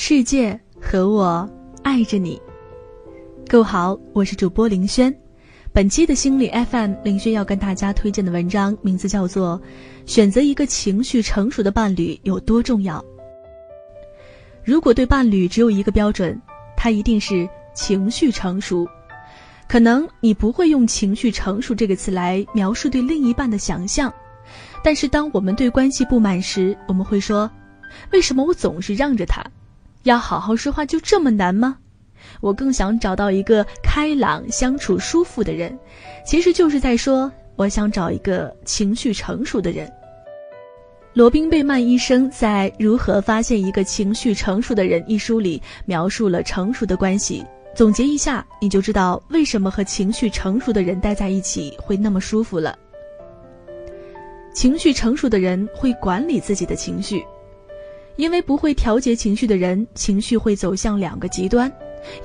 世界和我爱着你。各位好，我是主播林轩。本期的心理 FM，林轩要跟大家推荐的文章名字叫做《选择一个情绪成熟的伴侣有多重要》。如果对伴侣只有一个标准，他一定是情绪成熟。可能你不会用“情绪成熟”这个词来描述对另一半的想象，但是当我们对关系不满时，我们会说：“为什么我总是让着他？”要好好说话就这么难吗？我更想找到一个开朗、相处舒服的人，其实就是在说，我想找一个情绪成熟的人。罗宾贝曼医生在《如何发现一个情绪成熟的人》一书里描述了成熟的关系，总结一下，你就知道为什么和情绪成熟的人待在一起会那么舒服了。情绪成熟的人会管理自己的情绪。因为不会调节情绪的人，情绪会走向两个极端，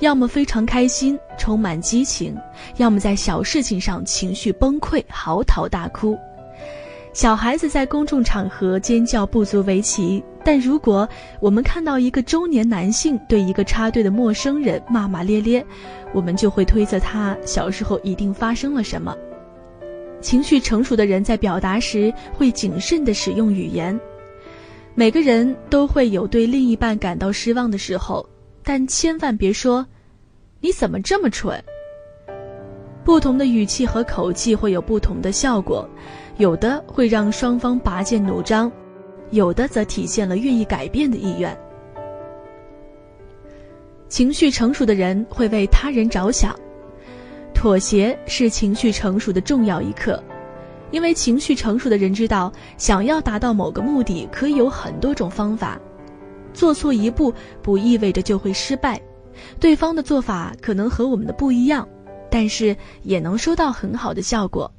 要么非常开心，充满激情，要么在小事情上情绪崩溃，嚎啕大哭。小孩子在公众场合尖叫不足为奇，但如果我们看到一个中年男性对一个插队的陌生人骂骂咧咧，我们就会推测他小时候一定发生了什么。情绪成熟的人在表达时会谨慎地使用语言。每个人都会有对另一半感到失望的时候，但千万别说“你怎么这么蠢”。不同的语气和口气会有不同的效果，有的会让双方拔剑弩张，有的则体现了愿意改变的意愿。情绪成熟的人会为他人着想，妥协是情绪成熟的重要一课。因为情绪成熟的人知道，想要达到某个目的，可以有很多种方法。做错一步不意味着就会失败，对方的做法可能和我们的不一样，但是也能收到很好的效果。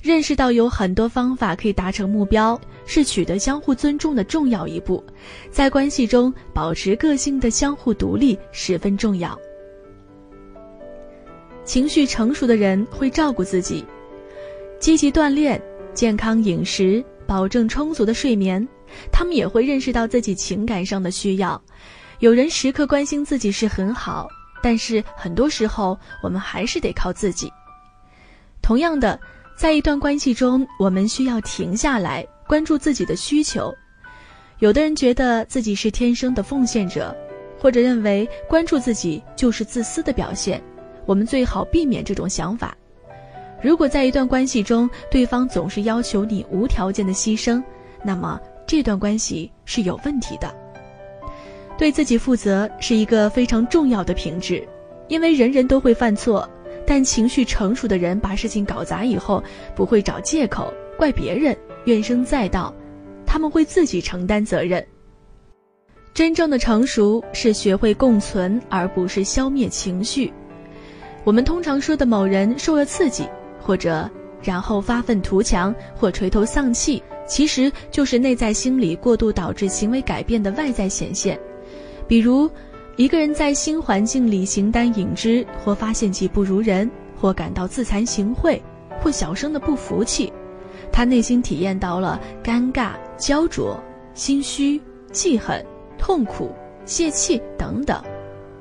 认识到有很多方法可以达成目标，是取得相互尊重的重要一步。在关系中保持个性的相互独立十分重要。情绪成熟的人会照顾自己。积极锻炼、健康饮食、保证充足的睡眠，他们也会认识到自己情感上的需要。有人时刻关心自己是很好，但是很多时候我们还是得靠自己。同样的，在一段关系中，我们需要停下来关注自己的需求。有的人觉得自己是天生的奉献者，或者认为关注自己就是自私的表现。我们最好避免这种想法。如果在一段关系中，对方总是要求你无条件的牺牲，那么这段关系是有问题的。对自己负责是一个非常重要的品质，因为人人都会犯错，但情绪成熟的人把事情搞砸以后，不会找借口怪别人，怨声载道，他们会自己承担责任。真正的成熟是学会共存，而不是消灭情绪。我们通常说的某人受了刺激。或者，然后发愤图强或垂头丧气，其实就是内在心理过度导致行为改变的外在显现。比如，一个人在新环境里形单影只，或发现技不如人，或感到自惭形秽，或小声的不服气，他内心体验到了尴尬、焦灼、心虚、记恨、痛苦、泄气等等，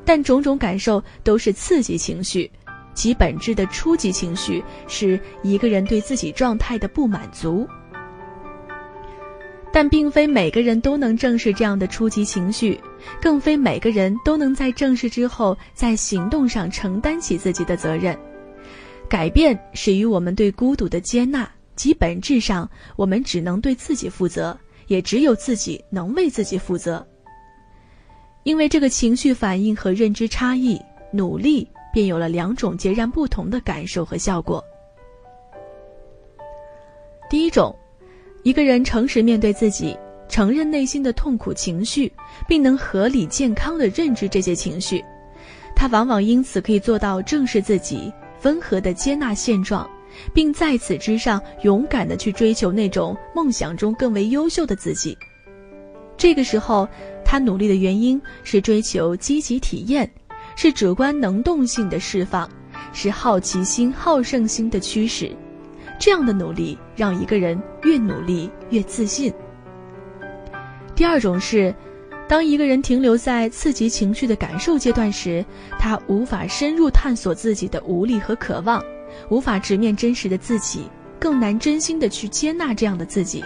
但种种感受都是刺激情绪。其本质的初级情绪是一个人对自己状态的不满足，但并非每个人都能正视这样的初级情绪，更非每个人都能在正视之后在行动上承担起自己的责任。改变始于我们对孤独的接纳，其本质上我们只能对自己负责，也只有自己能为自己负责。因为这个情绪反应和认知差异，努力。便有了两种截然不同的感受和效果。第一种，一个人诚实面对自己，承认内心的痛苦情绪，并能合理健康的认知这些情绪，他往往因此可以做到正视自己，温和的接纳现状，并在此之上勇敢的去追求那种梦想中更为优秀的自己。这个时候，他努力的原因是追求积极体验。是主观能动性的释放，是好奇心、好胜心的驱使。这样的努力让一个人越努力越自信。第二种是，当一个人停留在刺激情绪的感受阶段时，他无法深入探索自己的无力和渴望，无法直面真实的自己，更难真心的去接纳这样的自己。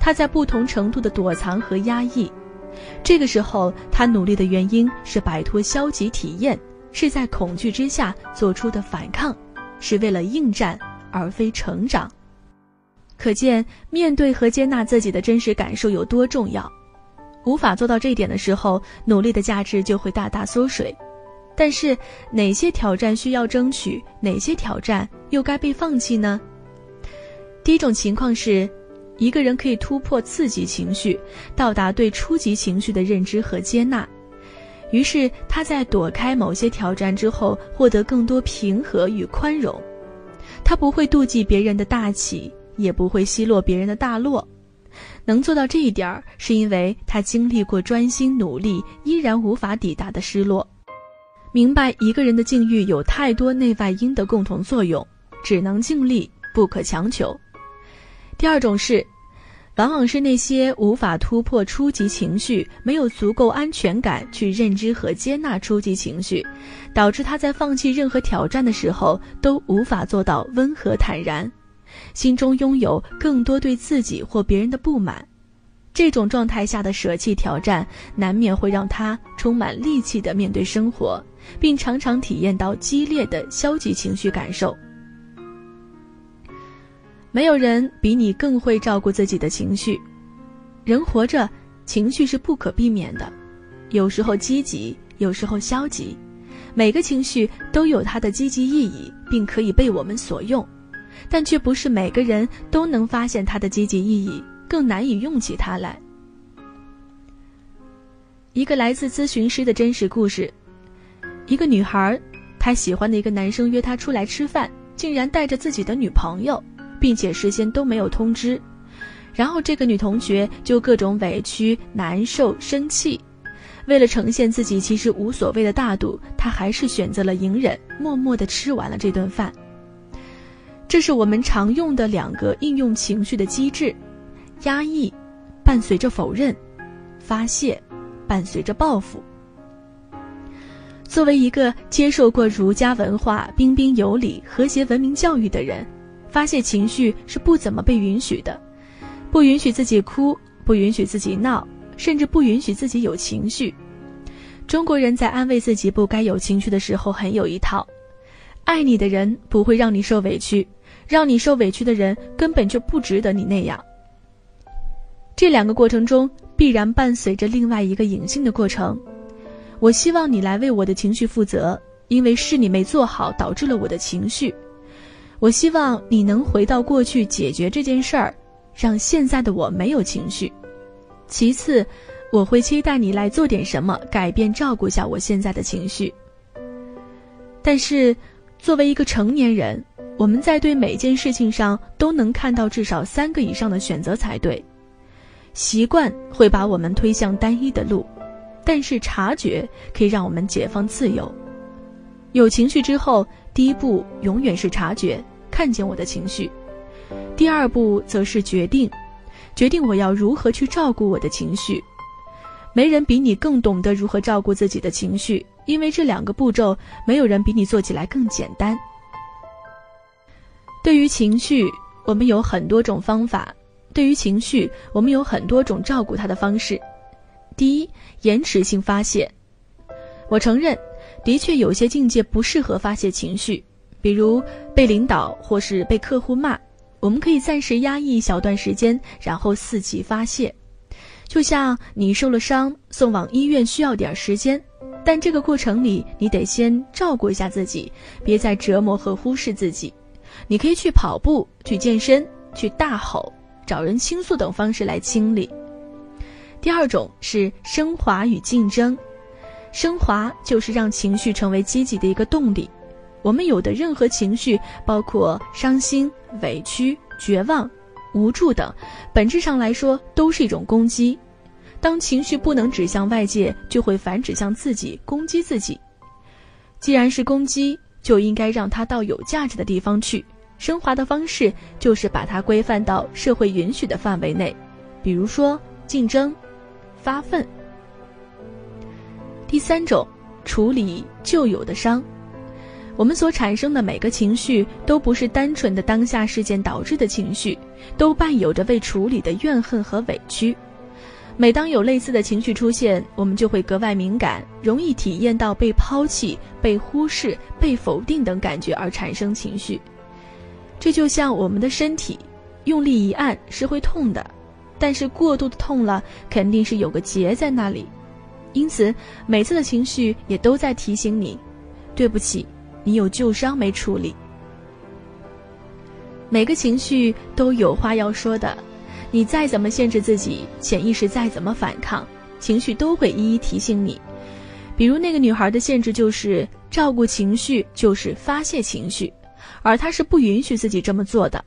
他在不同程度的躲藏和压抑。这个时候，他努力的原因是摆脱消极体验，是在恐惧之下做出的反抗，是为了应战而非成长。可见，面对和接纳自己的真实感受有多重要。无法做到这一点的时候，努力的价值就会大大缩水。但是，哪些挑战需要争取，哪些挑战又该被放弃呢？第一种情况是，一个人可以突破刺激情绪，到达对初级情绪的认知和接纳，于是他在躲开某些挑战之后，获得更多平和与宽容。他不会妒忌别人的大起，也不会奚落别人的大落。能做到这一点儿，是因为他经历过专心努力依然无法抵达的失落，明白一个人的境遇有太多内外因的共同作用，只能尽力，不可强求。第二种是，往往是那些无法突破初级情绪，没有足够安全感去认知和接纳初级情绪，导致他在放弃任何挑战的时候都无法做到温和坦然。心中拥有更多对自己或别人的不满，这种状态下的舍弃挑战，难免会让他充满戾气的面对生活，并常常体验到激烈的消极情绪感受。没有人比你更会照顾自己的情绪，人活着，情绪是不可避免的，有时候积极，有时候消极，每个情绪都有它的积极意义，并可以被我们所用。但却不是每个人都能发现它的积极意义，更难以用起它来。一个来自咨询师的真实故事：一个女孩，她喜欢的一个男生约她出来吃饭，竟然带着自己的女朋友，并且事先都没有通知。然后这个女同学就各种委屈、难受、生气。为了呈现自己其实无所谓的大度，她还是选择了隐忍，默默地吃完了这顿饭。这是我们常用的两个应用情绪的机制：压抑伴随着否认，发泄伴随着报复。作为一个接受过儒家文化、彬彬有礼、和谐文明教育的人，发泄情绪是不怎么被允许的，不允许自己哭，不允许自己闹，甚至不允许自己有情绪。中国人在安慰自己不该有情绪的时候很有一套，爱你的人不会让你受委屈。让你受委屈的人根本就不值得你那样。这两个过程中必然伴随着另外一个隐性的过程。我希望你来为我的情绪负责，因为是你没做好导致了我的情绪。我希望你能回到过去解决这件事儿，让现在的我没有情绪。其次，我会期待你来做点什么改变照顾下我现在的情绪。但是，作为一个成年人。我们在对每件事情上都能看到至少三个以上的选择才对。习惯会把我们推向单一的路，但是察觉可以让我们解放自由。有情绪之后，第一步永远是察觉，看见我的情绪；第二步则是决定，决定我要如何去照顾我的情绪。没人比你更懂得如何照顾自己的情绪，因为这两个步骤，没有人比你做起来更简单。对于情绪，我们有很多种方法；对于情绪，我们有很多种照顾它的方式。第一，延迟性发泄。我承认，的确有些境界不适合发泄情绪，比如被领导或是被客户骂，我们可以暂时压抑一小段时间，然后伺机发泄。就像你受了伤，送往医院需要点时间，但这个过程里，你得先照顾一下自己，别再折磨和忽视自己。你可以去跑步、去健身、去大吼、找人倾诉等方式来清理。第二种是升华与竞争，升华就是让情绪成为积极的一个动力。我们有的任何情绪，包括伤心、委屈、绝望、无助等，本质上来说都是一种攻击。当情绪不能指向外界，就会反指向自己，攻击自己。既然是攻击，就应该让它到有价值的地方去。升华的方式就是把它规范到社会允许的范围内，比如说竞争、发愤、第三种，处理旧有的伤。我们所产生的每个情绪，都不是单纯的当下事件导致的情绪，都伴有着未处理的怨恨和委屈。每当有类似的情绪出现，我们就会格外敏感，容易体验到被抛弃、被忽视、被否定等感觉而产生情绪。这就像我们的身体，用力一按是会痛的，但是过度的痛了，肯定是有个结在那里。因此，每次的情绪也都在提醒你：对不起，你有旧伤没处理。每个情绪都有话要说的。你再怎么限制自己，潜意识再怎么反抗，情绪都会一一提醒你。比如那个女孩的限制就是照顾情绪就是发泄情绪，而她是不允许自己这么做的。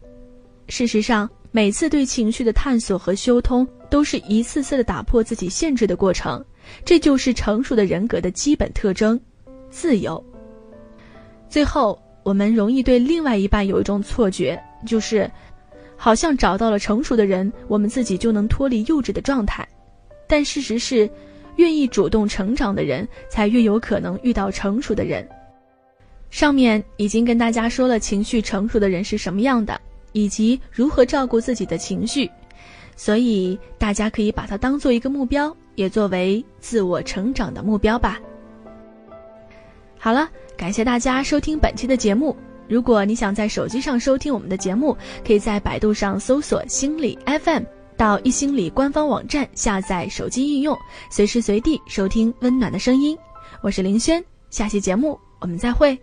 事实上，每次对情绪的探索和修通，都是一次次的打破自己限制的过程。这就是成熟的人格的基本特征——自由。最后，我们容易对另外一半有一种错觉，就是。好像找到了成熟的人，我们自己就能脱离幼稚的状态。但事实是，愿意主动成长的人，才越有可能遇到成熟的人。上面已经跟大家说了，情绪成熟的人是什么样的，以及如何照顾自己的情绪，所以大家可以把它当做一个目标，也作为自我成长的目标吧。好了，感谢大家收听本期的节目。如果你想在手机上收听我们的节目，可以在百度上搜索“心理 FM”，到一心理官方网站下载手机应用，随时随地收听温暖的声音。我是林轩，下期节目我们再会。